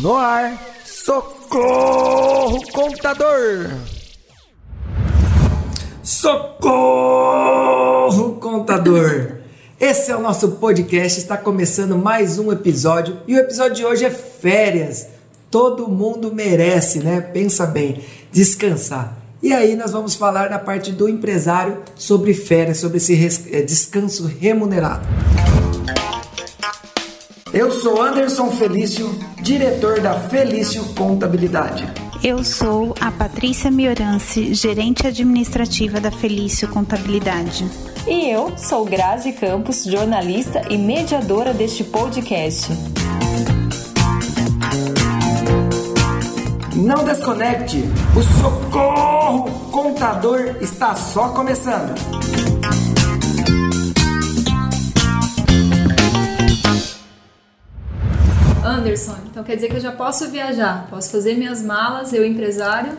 No ar, socorro contador! Socorro contador! Esse é o nosso podcast, está começando mais um episódio e o episódio de hoje é férias. Todo mundo merece, né? Pensa bem, descansar. E aí nós vamos falar na parte do empresário sobre férias, sobre esse eh, descanso remunerado. Eu sou Anderson Felício, diretor da Felício Contabilidade. Eu sou a Patrícia Miorance, gerente administrativa da Felício Contabilidade. E eu sou Grazi Campos, jornalista e mediadora deste podcast. Não desconecte, o Socorro Contador está só começando. Anderson, então quer dizer que eu já posso viajar, posso fazer minhas malas, eu empresário,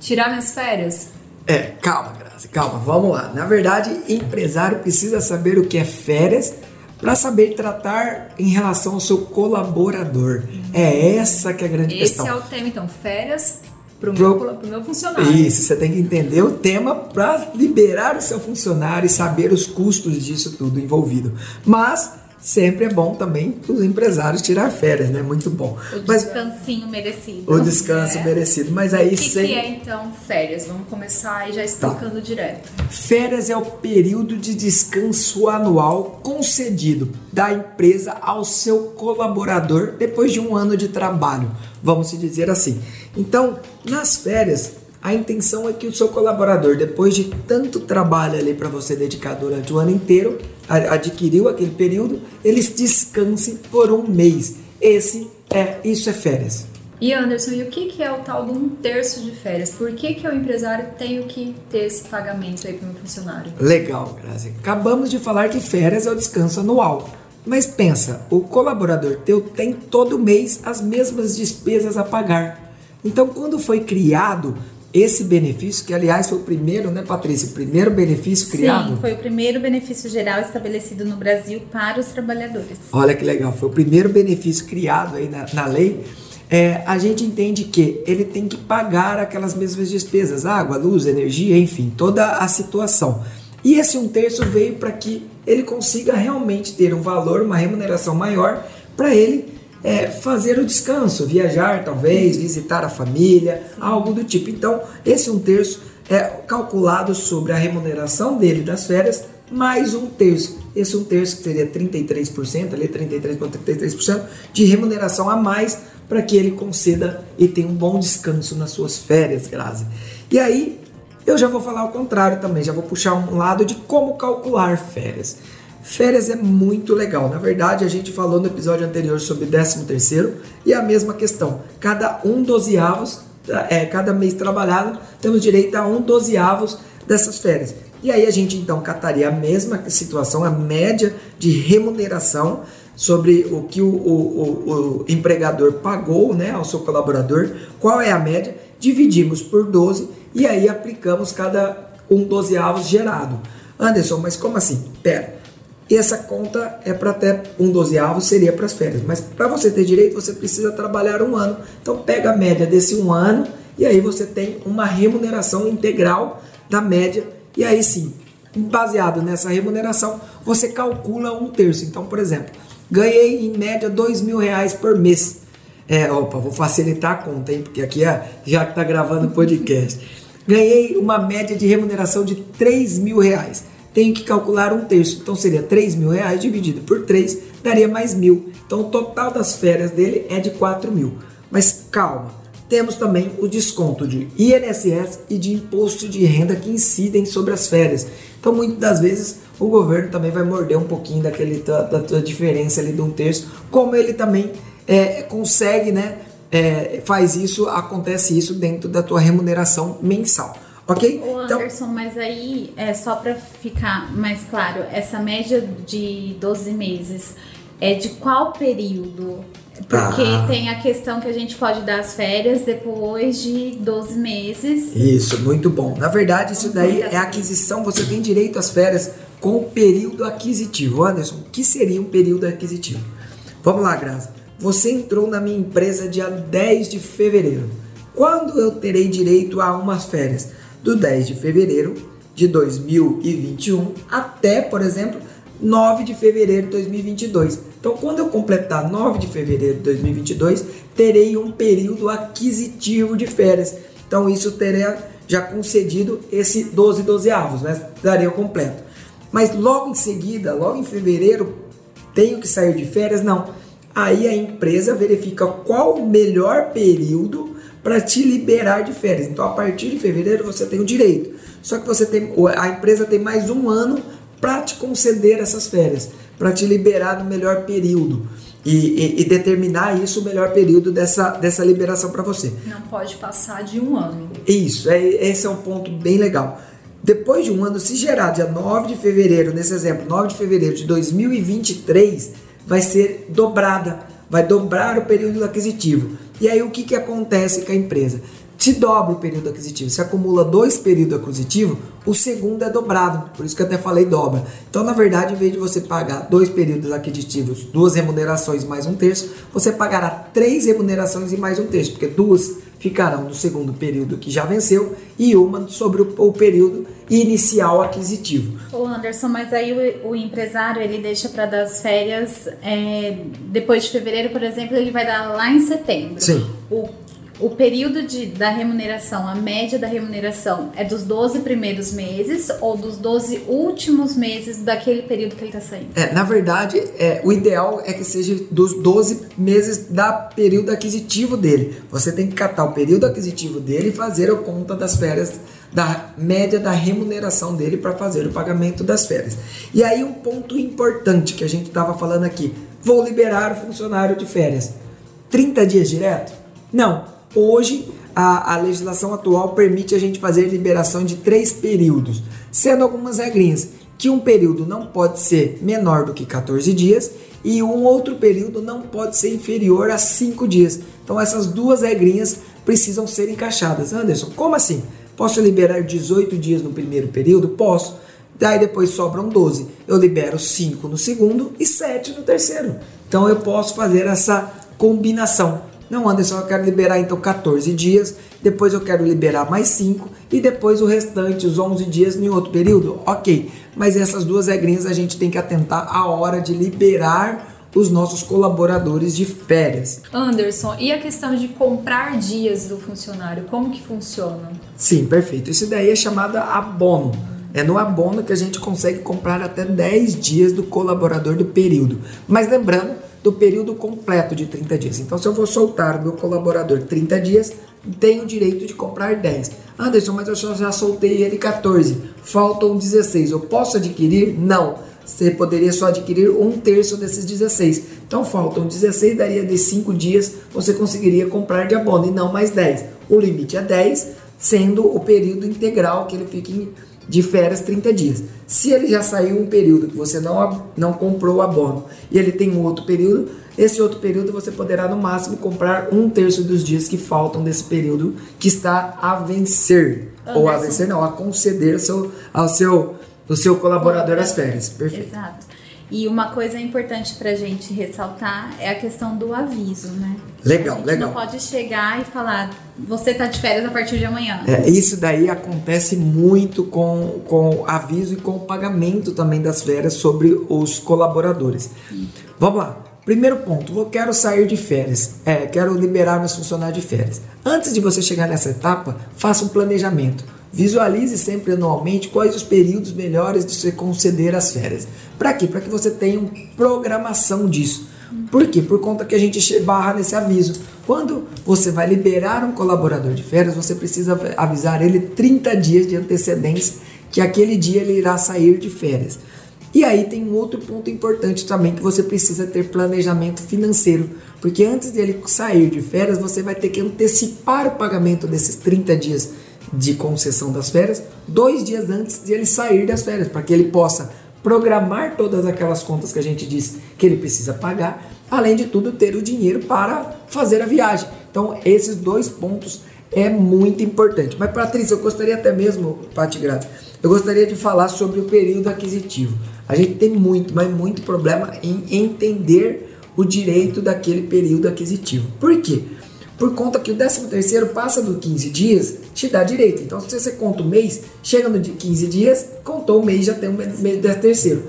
tirar minhas férias? É, calma, Grazi, calma, vamos lá. Na verdade, empresário precisa saber o que é férias para saber tratar em relação ao seu colaborador. É essa que é a grande Esse questão. é o tema, então, férias para o meu, meu funcionário. Isso, você tem que entender o tema para liberar o seu funcionário e saber os custos disso tudo envolvido. Mas sempre é bom também os empresários tirar férias, né? Muito bom. O Mas descansinho merecido. o descanso É. merecido. Mas aí O que, sem... que é então férias? Vamos começar aí já explicando direto. Férias é o período de descanso anual concedido da empresa ao seu colaborador depois de um ano de trabalho, vamos se dizer assim. Então, nas férias, a intenção é que o seu colaborador, depois de tanto trabalho ali para você dedicar durante o ano inteiro, adquiriu aquele período, eles descansem por um mês. Esse é isso é férias. E Anderson, e o que, que é o tal de um terço de férias? Por que, que eu, empresário, tenho que ter esse pagamento aí para o meu funcionário? Legal, Grazi. Acabamos de falar que férias é o descanso anual. Mas pensa, o colaborador teu tem todo mês as mesmas despesas a pagar. Então, quando foi criado esse benefício, que aliás foi o primeiro, né, Patrícia? O primeiro benefício criado. Sim, foi o primeiro benefício geral estabelecido no Brasil para os trabalhadores. Olha que legal, foi o primeiro benefício criado aí na, na lei. É, a gente entende que ele tem que pagar aquelas mesmas despesas, água, luz, energia, enfim, toda a situação. E esse um terço veio para que ele consiga realmente ter um valor, uma remuneração maior para ele é, fazer o descanso, viajar talvez, visitar a família, algo do tipo. Então, esse um terço é calculado sobre a remuneração dele das férias mais um terço. Esse um terço que seria 33%, ali 33,33% de remuneração a mais para que ele conceda e tenha um bom descanso nas suas férias, Grazi. E aí, eu já vou falar o contrário também, já vou puxar um lado de como calcular férias. Férias é muito legal. Na verdade, a gente falou no episódio anterior sobre 13 terceiro e a mesma questão. Cada um dozeavos, é, cada mês trabalhado, temos direito a um dozeavos dessas férias. E aí a gente então cataria a mesma situação, a média de remuneração sobre o que o, o, o, o empregador pagou né, ao seu colaborador, qual é a média, dividimos por 12 e aí aplicamos cada um dozeavos gerado. Anderson, mas como assim? Pera, essa conta é para até um dozeavo, seria para as férias. Mas para você ter direito, você precisa trabalhar um ano. Então pega a média desse um ano e aí você tem uma remuneração integral da média. E aí sim, baseado nessa remuneração, você calcula um terço. Então, por exemplo, ganhei em média dois mil reais por mês. É, opa, vou facilitar a conta, hein? Porque aqui é, já que está gravando o podcast. Ganhei uma média de remuneração de 3 mil reais. Tenho que calcular um terço. Então seria 3 mil reais dividido por 3, daria mais mil. Então o total das férias dele é de 4 mil. Mas calma, temos também o desconto de INSS e de imposto de renda que incidem sobre as férias. Então muitas das vezes o governo também vai morder um pouquinho daquele, da, da diferença ali de um terço, como ele também é, consegue, né? é, faz isso, acontece isso dentro da tua remuneração mensal. Ok? Ô Então, Anderson, mas aí, é só para ficar mais claro, essa média de 12 meses é de qual período? Porque Ah. tem a questão que a gente pode dar as férias depois de 12 meses. Isso, muito bom. Na verdade, isso daí é aquisição, você tem direito às férias com o período aquisitivo. Anderson, o que seria um período aquisitivo? Vamos lá, Graça. você entrou na minha empresa dia 10 de fevereiro. Quando eu terei direito a umas férias? Do 10 de fevereiro de 2021 até, por exemplo, 9 de fevereiro de 2022. Então, quando eu completar 9 de fevereiro de 2022, terei um período aquisitivo de férias. Então, isso teria já concedido esse 12 dozeavos, né? Daria completo. Mas logo em seguida, logo em fevereiro, tenho que sair de férias? Não. Aí a empresa verifica qual o melhor período para te liberar de férias. Então, a partir de fevereiro, você tem o direito. Só que você tem, a empresa tem mais um ano para te conceder essas férias, para te liberar no melhor período. E, e, e, determinar isso o melhor período dessa, dessa liberação para você. Não pode passar de um ano. Isso, é, esse é um ponto bem legal. Depois de um ano, se gerar dia 9 de fevereiro, nesse exemplo, 9 de fevereiro de 2023, vai ser dobrada, vai dobrar o período aquisitivo. E aí o que, que acontece com a empresa? se dobra o período aquisitivo. Se acumula dois períodos aquisitivos, o segundo é dobrado. Por isso que eu até falei dobra. Então, na verdade, em vez de você pagar dois períodos aquisitivos, duas remunerações mais um terço, você pagará três remunerações e mais um terço, porque duas ficarão no segundo período que já venceu e uma sobre o, o período inicial aquisitivo. Ô Anderson, mas aí o, o empresário ele deixa para dar as férias é, depois de fevereiro, por exemplo, ele vai dar lá em setembro. Sim. O o período de, da remuneração, a média da remuneração é dos 12 primeiros meses ou dos 12 últimos meses daquele período que ele está saindo? É, na verdade, é, o ideal é que seja dos 12 meses da período aquisitivo dele. Você tem que catar o período aquisitivo dele e fazer a conta das férias da média da remuneração dele para fazer o pagamento das férias. E aí um ponto importante que a gente estava falando aqui, vou liberar o funcionário de férias. 30 dias direto? Não, Hoje, a, a, legislação atual permite a gente fazer liberação de três períodos, sendo algumas regrinhas que um período não pode ser menor do que 14 dias e um outro período não pode ser inferior a 5 dias. Então essas duas regrinhas precisam ser encaixadas. Anderson, como assim? Posso liberar 18 dias no primeiro período? Posso. Daí depois sobram 12. Eu libero 5 no segundo e 7 no terceiro. Então eu posso fazer essa combinação. Não, Anderson, eu quero liberar então 14 dias, depois eu quero liberar mais 5 e depois o restante, os 11 dias, em outro período. Ok, mas essas duas regrinhas a gente tem que atentar à hora de liberar os nossos colaboradores de férias. Anderson, e a questão de comprar dias do funcionário, como que funciona? Sim, perfeito. Isso daí é chamada abono. É no abono que a gente consegue comprar até 10 dias do colaborador do período. Mas lembrando do período completo de 30 dias. Então, se eu vou soltar meu colaborador 30 dias, tenho o direito de comprar 10. Anderson, mas eu já soltei ele 14, faltam 16. Eu posso adquirir? Não. Você poderia só adquirir um terço desses 16. Então faltam 16, daria de 5 dias, você conseguiria comprar de abono e não mais 10. O limite é 10, sendo o período integral que ele fica em de férias 30 dias. Se ele já saiu um período que você não, não comprou o abono e ele tem um outro período, esse outro período você poderá no máximo comprar um terço dos dias que faltam desse período que está a vencer. Ou a vencer não, a conceder ao seu, ao seu, ao seu colaborador as férias. Perfeito. Exato. E uma coisa importante para a gente ressaltar é a questão do aviso, né? Legal, a gente legal. Não pode chegar e falar, você está de férias a partir de amanhã. É, isso daí acontece muito com, com aviso e com o pagamento também das férias sobre os colaboradores. Sim. Vamos lá. Primeiro ponto, eu quero sair de férias, é, quero liberar meus funcionários de férias. Antes de você chegar nessa etapa, faça um planejamento. Visualize sempre anualmente quais os períodos melhores de você conceder as férias. Para quê? Para que você tenha uma programação disso. Por quê? Por conta que a gente barra nesse aviso. Quando você vai liberar um colaborador de férias, você precisa avisar ele 30 dias de antecedência que aquele dia ele irá sair de férias. E aí tem um outro ponto importante também que você precisa ter planejamento financeiro, porque antes dele sair de férias, você vai ter que antecipar o pagamento desses 30 dias de concessão das férias dois dias antes de ele sair das férias, para que ele possa programar todas aquelas contas que a gente disse que ele precisa pagar, além de tudo ter o dinheiro para fazer a viagem. Então, esses dois pontos é muito importante. Mas, Patrícia, eu gostaria até mesmo, Pati Graça, eu gostaria de falar sobre o período aquisitivo. A gente tem muito, mas muito problema em entender o direito daquele período aquisitivo. Por quê? Por conta que o 13 terceiro passa dos 15 dias, te dá direito. Então, se você conta o mês, chega no de 15 dias, contou o mês, já tem o mês do 13 terceiro.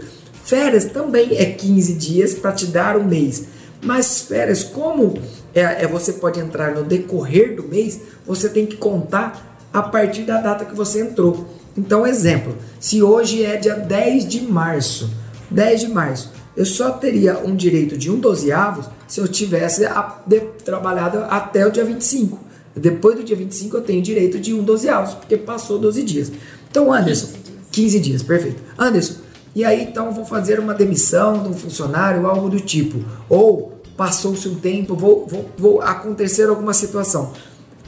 Férias também é 15 dias para te dar o mês. Mas férias, como é, é, você pode entrar no decorrer do mês, você tem que contar a partir da data que você entrou. Então, exemplo, se hoje é dia 10 de março, 10 de março, eu só teria um direito de um dozeavos se eu tivesse a, de, trabalhado até o dia 25. Depois do dia 25 eu tenho direito de um dozeavos, porque passou 12 dias. Então, Anderson, 15 dias, 15 dias perfeito. Anderson, e aí então vou fazer uma demissão de um funcionário, algo do tipo. Ou passou-se um tempo, vou, vou, vou acontecer alguma situação.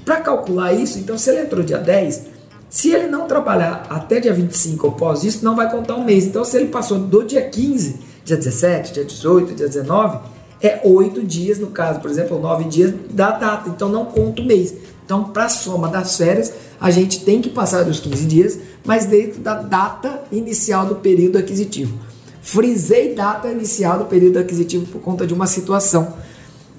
Para calcular isso, então se ele entrou dia 10, se ele não trabalhar até dia 25 ou pós isso, não vai contar um mês. Então se ele passou do dia 15, dia 17, dia 18, dia 19, é 8 dias, no caso, por exemplo, 9 dias da data. Então não conta o mês. Então, para a soma das férias, a gente tem que passar dos 15 dias, mas dentro da data inicial do período aquisitivo. Frisei data inicial do período aquisitivo por conta de uma situação.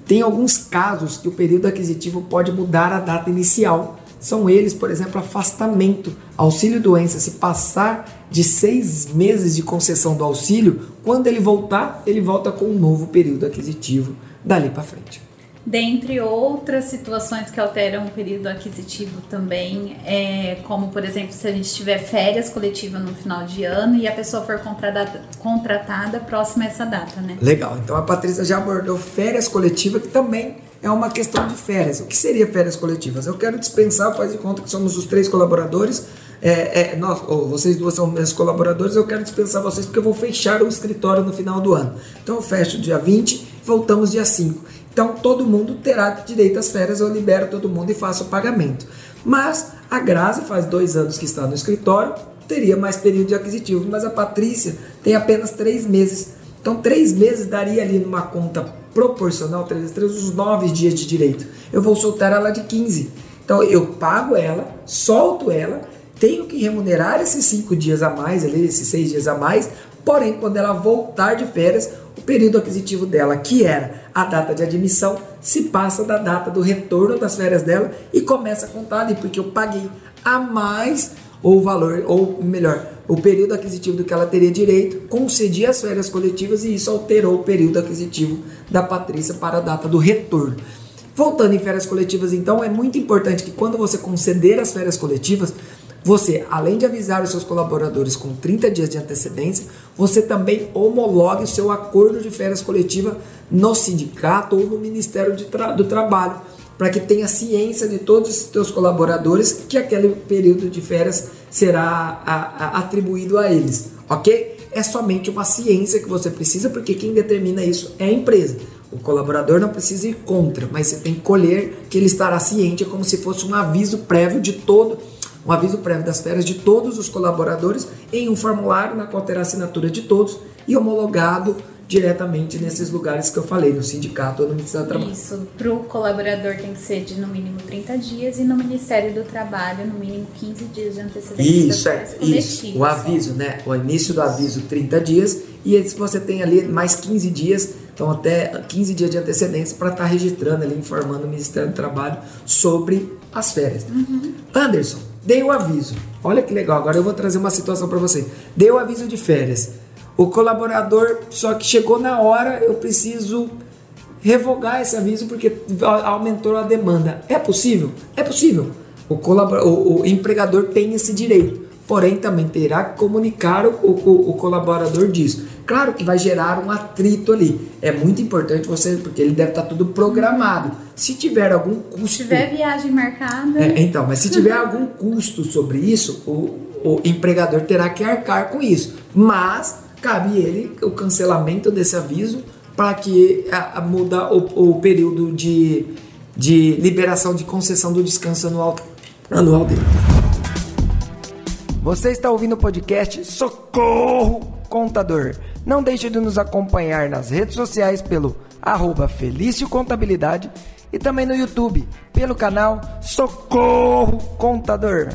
Tem alguns casos que o período aquisitivo pode mudar a data inicial. São eles, por exemplo, afastamento, auxílio-doença. Se passar de seis meses de concessão do auxílio, quando ele voltar, ele volta com um novo período aquisitivo dali para frente. Dentre outras situações que alteram o período aquisitivo também, é, como por exemplo, se a gente tiver férias coletivas no final de ano e a pessoa for contratada, contratada próxima a essa data, né? Legal, então a Patrícia já abordou férias coletivas, que também é uma questão de férias. O que seria férias coletivas? Eu quero dispensar, faz de conta que somos os três colaboradores, é, é, nós, ou vocês duas são meus colaboradores, eu quero dispensar vocês porque eu vou fechar o escritório no final do ano. Então eu fecho dia 20, voltamos dia 5. Então todo mundo terá direito às férias, eu libero todo mundo e faço o pagamento. Mas a Grazi faz dois anos que está no escritório, teria mais período de aquisitivo, mas a Patrícia tem apenas três meses. Então três meses daria ali numa conta proporcional, três vezes três, uns nove dias de direito. Eu vou soltar ela de 15. Então eu pago ela, solto ela, tenho que remunerar esses cinco dias a mais, ali, esses seis dias a mais, porém quando ela voltar de férias, o período aquisitivo dela, que era a data de admissão, se passa da data do retorno das férias dela e começa a contar ali, porque eu paguei a mais ou o valor, ou melhor, o período aquisitivo do que ela teria direito, concedi as férias coletivas e isso alterou o período aquisitivo da Patrícia para a data do retorno. Voltando em férias coletivas, então, é muito importante que quando você conceder as férias coletivas, você, além de avisar os seus colaboradores com 30 dias de antecedência, você também homologue o seu acordo de férias coletiva no sindicato ou no Ministério Tra do Trabalho, para que tenha ciência de todos os seus colaboradores que aquele período de férias será a, a, atribuído a eles, ok? É somente uma ciência que você precisa, porque quem determina isso é a empresa. O colaborador não precisa ir contra, mas você tem que colher que ele estará ciente, é como se fosse um aviso prévio de todo um aviso prévio das férias de todos os colaboradores em um formulário na qual terá assinatura de todos e homologado diretamente nesses lugares que eu falei, no sindicato ou no Ministério do Trabalho. Isso, para o colaborador tem que ser de no mínimo 30 dias e no Ministério do Trabalho no mínimo 15 dias de antecedência. Isso, é, isso. O aviso, né? O início do aviso 30 dias e se você tem ali mais 15 dias, então até 15 dias de antecedência para estar tá registrando ali, informando o Ministério do Trabalho sobre as férias. Uhum. Anderson, dei o aviso. Olha que legal, agora eu vou trazer uma situação para você. Dei o aviso de férias. O colaborador, só que chegou na hora, eu preciso revogar esse aviso porque aumentou a demanda. É possível? É possível. O, o, o empregador tem esse direito porém também terá que comunicar o, o, colaborador disso. Claro que vai gerar um atrito ali. É muito importante você, porque ele deve estar tudo programado. Se tiver algum custo. Se tiver viagem marcada. É, então, mas se tiver algum custo sobre isso, o, o empregador terá que arcar com isso. Mas cabe ele o cancelamento desse aviso para que a, a muda o, o período de, de liberação de concessão do descanso anual, anual dele. Você está ouvindo o podcast Socorro Contador. Não deixe de nos acompanhar nas redes sociais pelo arroba Felício Contabilidade e também no YouTube pelo canal Socorro Contador.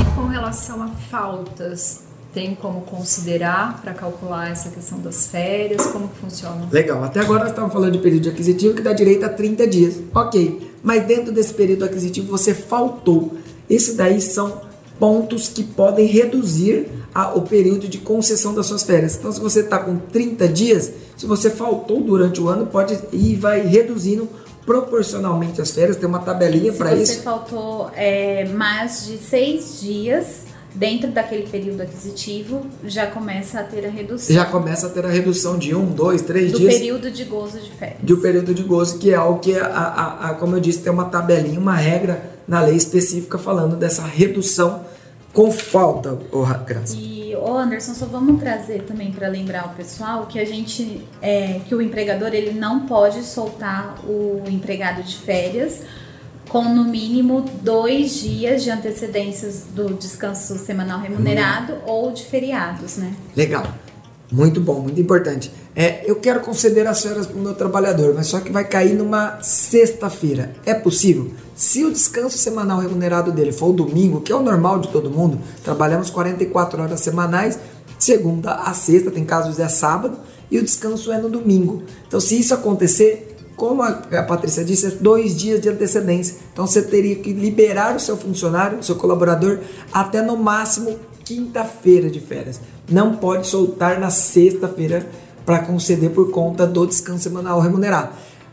E com relação a faltas, tem como considerar para calcular essa questão das férias? Como que funciona? Legal, até agora nós estamos falando de período aquisitivo que dá direito a 30 dias. Ok, mas dentro desse período aquisitivo você faltou. Isso daí são pontos que podem reduzir a, o período de concessão das suas férias. Então, se você está com 30 dias, se você faltou durante o ano, pode ir vai reduzindo proporcionalmente as férias. Tem uma tabelinha para isso. Se você faltou é, mais de seis dias dentro daquele período aquisitivo, já começa a ter a redução. Já começa a ter a redução de um, dois, três do dias. Do período de gozo de férias. Do período de gozo, que é algo que, a, a, a, como eu disse, tem uma tabelinha, uma regra na lei específica falando dessa redução com falta, oh, Graça. E, oh Anderson, só vamos trazer também para lembrar o pessoal que a gente, é, que o empregador ele não pode soltar o empregado de férias com no mínimo dois dias de antecedências do descanso semanal remunerado hum. ou de feriados, né? Legal. Muito bom, muito importante. É, eu quero conceder as férias para o meu trabalhador, mas só que vai cair numa sexta-feira. É possível? Se o descanso semanal remunerado dele for o domingo, que é o normal de todo mundo, trabalhamos 44 horas semanais, segunda a sexta, tem casos é sábado, e o descanso é no domingo. Então, se isso acontecer, como a, Patrícia disse, é dois dias de antecedência. Então você teria que liberar o seu funcionário, o seu colaborador, até no máximo quinta-feira de férias. Não pode soltar na sexta-feira para conceder por conta do descanso semanal remunerado.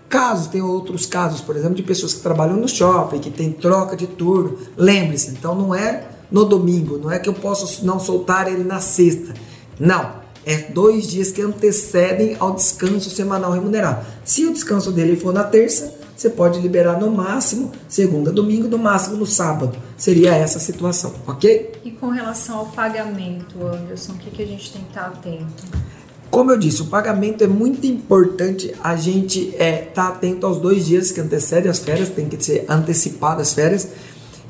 Casos, tem outros casos, por exemplo, de pessoas que trabalham no shopping, que tem troca de turno. Lembre-se, então não é no domingo, não é que eu posso não soltar ele na sexta. Não, é dois dias que antecedem ao descanso semanal remunerado. Se o descanso dele for na terça, você pode liberar no máximo segunda, domingo, no máximo no sábado. Seria essa a situação, ok? E com relação ao pagamento, Anderson, o que, que a gente tem que estar atento? Como eu disse, o pagamento é muito importante a gente estar é, tá atento aos dois dias que antecedem as férias, tem que ser antecipadas as férias.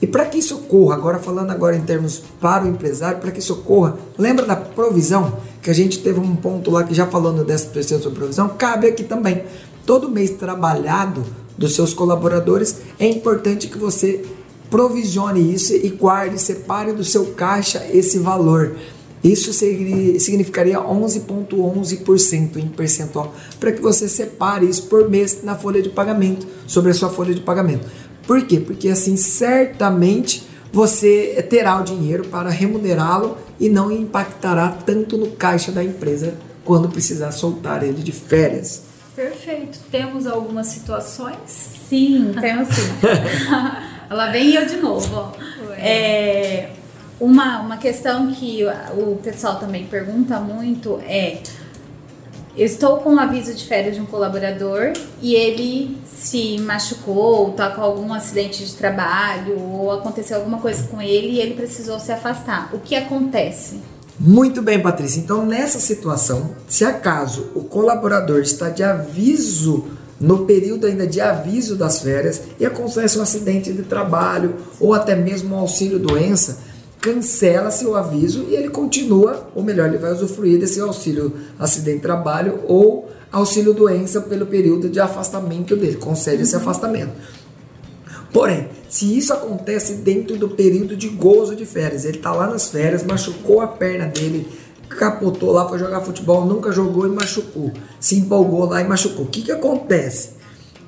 E para que isso ocorra, agora falando agora em termos para o empresário, para que isso ocorra, lembra da provisão? Que a gente teve um ponto lá que já falando dessa sobre provisão, cabe aqui também. Todo mês trabalhado dos seus colaboradores, é importante que você provisione isso e guarde, separe do seu caixa esse valor. Isso significaria 11,11% em percentual, para que você separe isso por mês na folha de pagamento, sobre a sua folha de pagamento. Por quê? Porque assim certamente você terá o dinheiro para remunerá-lo e não impactará tanto no caixa da empresa quando precisar soltar ele de férias. Perfeito. Temos algumas situações? Sim, temos sim. Lá vem eu de novo. É, uma, uma questão que o pessoal também pergunta muito é eu estou com um aviso de férias de um colaborador e ele se machucou, está com algum acidente de trabalho ou aconteceu alguma coisa com ele e ele precisou se afastar. O que acontece? Muito bem, Patrícia. Então, nessa situação, se acaso o colaborador está de aviso no período ainda de aviso das férias e acontece um acidente de trabalho ou até mesmo um auxílio doença, cancela seu aviso e ele continua, ou melhor, ele vai usufruir desse auxílio acidente trabalho ou auxílio doença pelo período de afastamento dele, concede esse afastamento. Porém, se isso acontece dentro do período de gozo de férias, ele está lá nas férias, machucou a perna dele, capotou lá, foi jogar futebol, nunca jogou e machucou, se empolgou lá e machucou. O que, que acontece?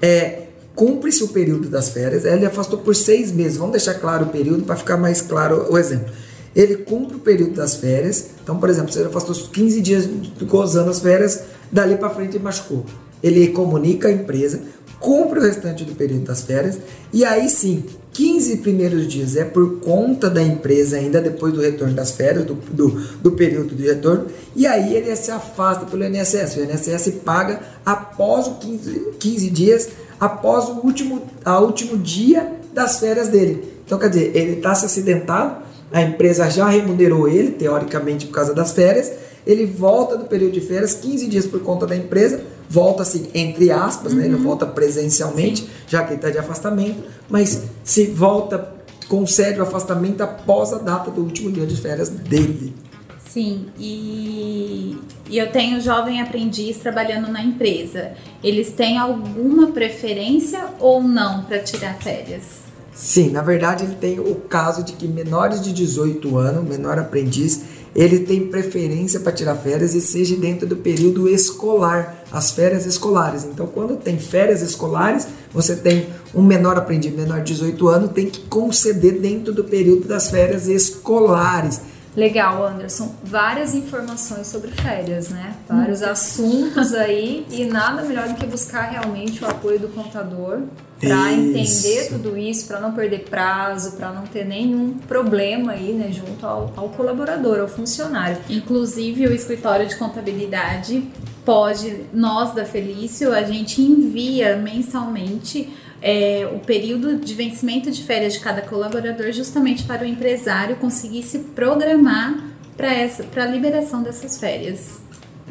É, cumpre-se o período das férias, ele afastou por seis meses. Vamos deixar claro o período para ficar mais claro o exemplo. Ele cumpre o período das férias, então, por exemplo, se ele afastou 15 dias gozando as férias, dali para frente ele machucou. Ele comunica a empresa, cumpre o restante do período das férias e aí sim, 15 primeiros dias é por conta da empresa ainda depois do retorno das férias, do, do, do, período de retorno, e aí ele se afasta pelo INSS. O INSS paga após os 15, 15 dias após o último, a último dia das férias dele. Então, quer dizer, ele está se acidentado, a empresa já remunerou ele, teoricamente, por causa das férias, ele volta do período de férias, 15 dias por conta da empresa, volta assim, entre aspas, uhum. né? ele não volta presencialmente, Sim. já que ele está de afastamento, mas se volta, concede o afastamento após a data do último dia de férias dele. Sim, e, e eu tenho jovem aprendiz trabalhando na empresa. Eles têm alguma preferência ou não para tirar férias? Sim, na verdade ele tem o caso de que menores de 18 anos, menor aprendiz, ele tem preferência para tirar férias e seja dentro do período escolar, as férias escolares. Então, quando tem férias escolares, você tem um menor aprendido, menor de 18 anos, tem que conceder dentro do período das férias escolares. Legal, Anderson. Várias informações sobre férias, né? Vários assuntos aí e nada melhor do que buscar realmente o apoio do contador para entender tudo isso, para não perder prazo, para não ter nenhum problema aí, né, junto ao, ao colaborador, ao funcionário. Inclusive o escritório de contabilidade pode, nós da Felício, a gente envia mensalmente é, o período de vencimento de férias de cada colaborador, justamente para o empresário conseguir se programar para a liberação dessas férias.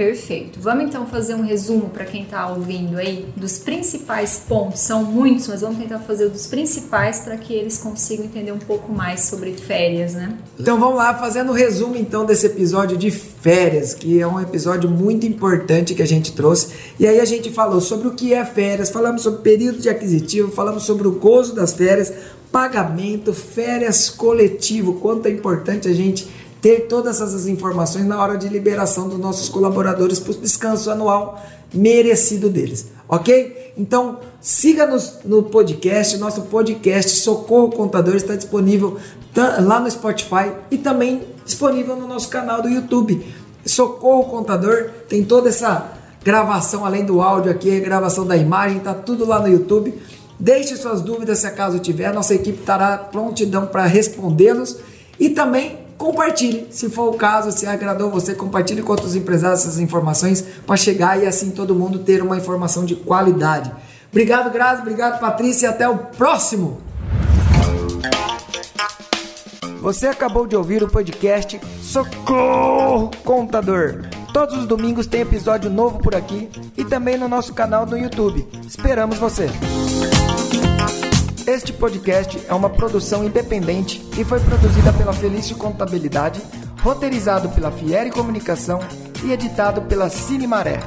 Perfeito. Vamos então fazer um resumo para quem está ouvindo aí dos principais pontos. São muitos, mas vamos tentar fazer dos principais para que eles consigam entender um pouco mais sobre férias, né? Então vamos lá, fazendo o um resumo então desse episódio de férias, que é um episódio muito importante que a gente trouxe. E aí a gente falou sobre o que é férias, falamos sobre período de aquisitivo, falamos sobre o gozo das férias, pagamento, férias coletivo, quanto é importante a gente ter todas essas informações na hora de liberação dos nossos colaboradores para o descanso anual merecido deles, ok? Então siga-nos no podcast, nosso podcast Socorro Contador está disponível lá no Spotify e também disponível no nosso canal do YouTube. Socorro Contador tem toda essa gravação além do áudio aqui, gravação da imagem, tá tudo lá no YouTube. Deixe suas dúvidas se acaso tiver, nossa equipe estará prontidão para respondê-los e também compartilhe, se for o caso, se agradou você, compartilhe com outros empresários essas informações para chegar e assim todo mundo ter uma informação de qualidade. Obrigado, Grazi, obrigado, Patrícia, e até o próximo. Você acabou de ouvir o podcast Socorro Contador. Todos os domingos tem episódio novo por aqui e também no nosso canal no YouTube. Esperamos você. Este podcast é uma produção independente e foi produzida pela Felício Contabilidade, roteirizado pela Fieri Comunicação e editado pela Cine Maré.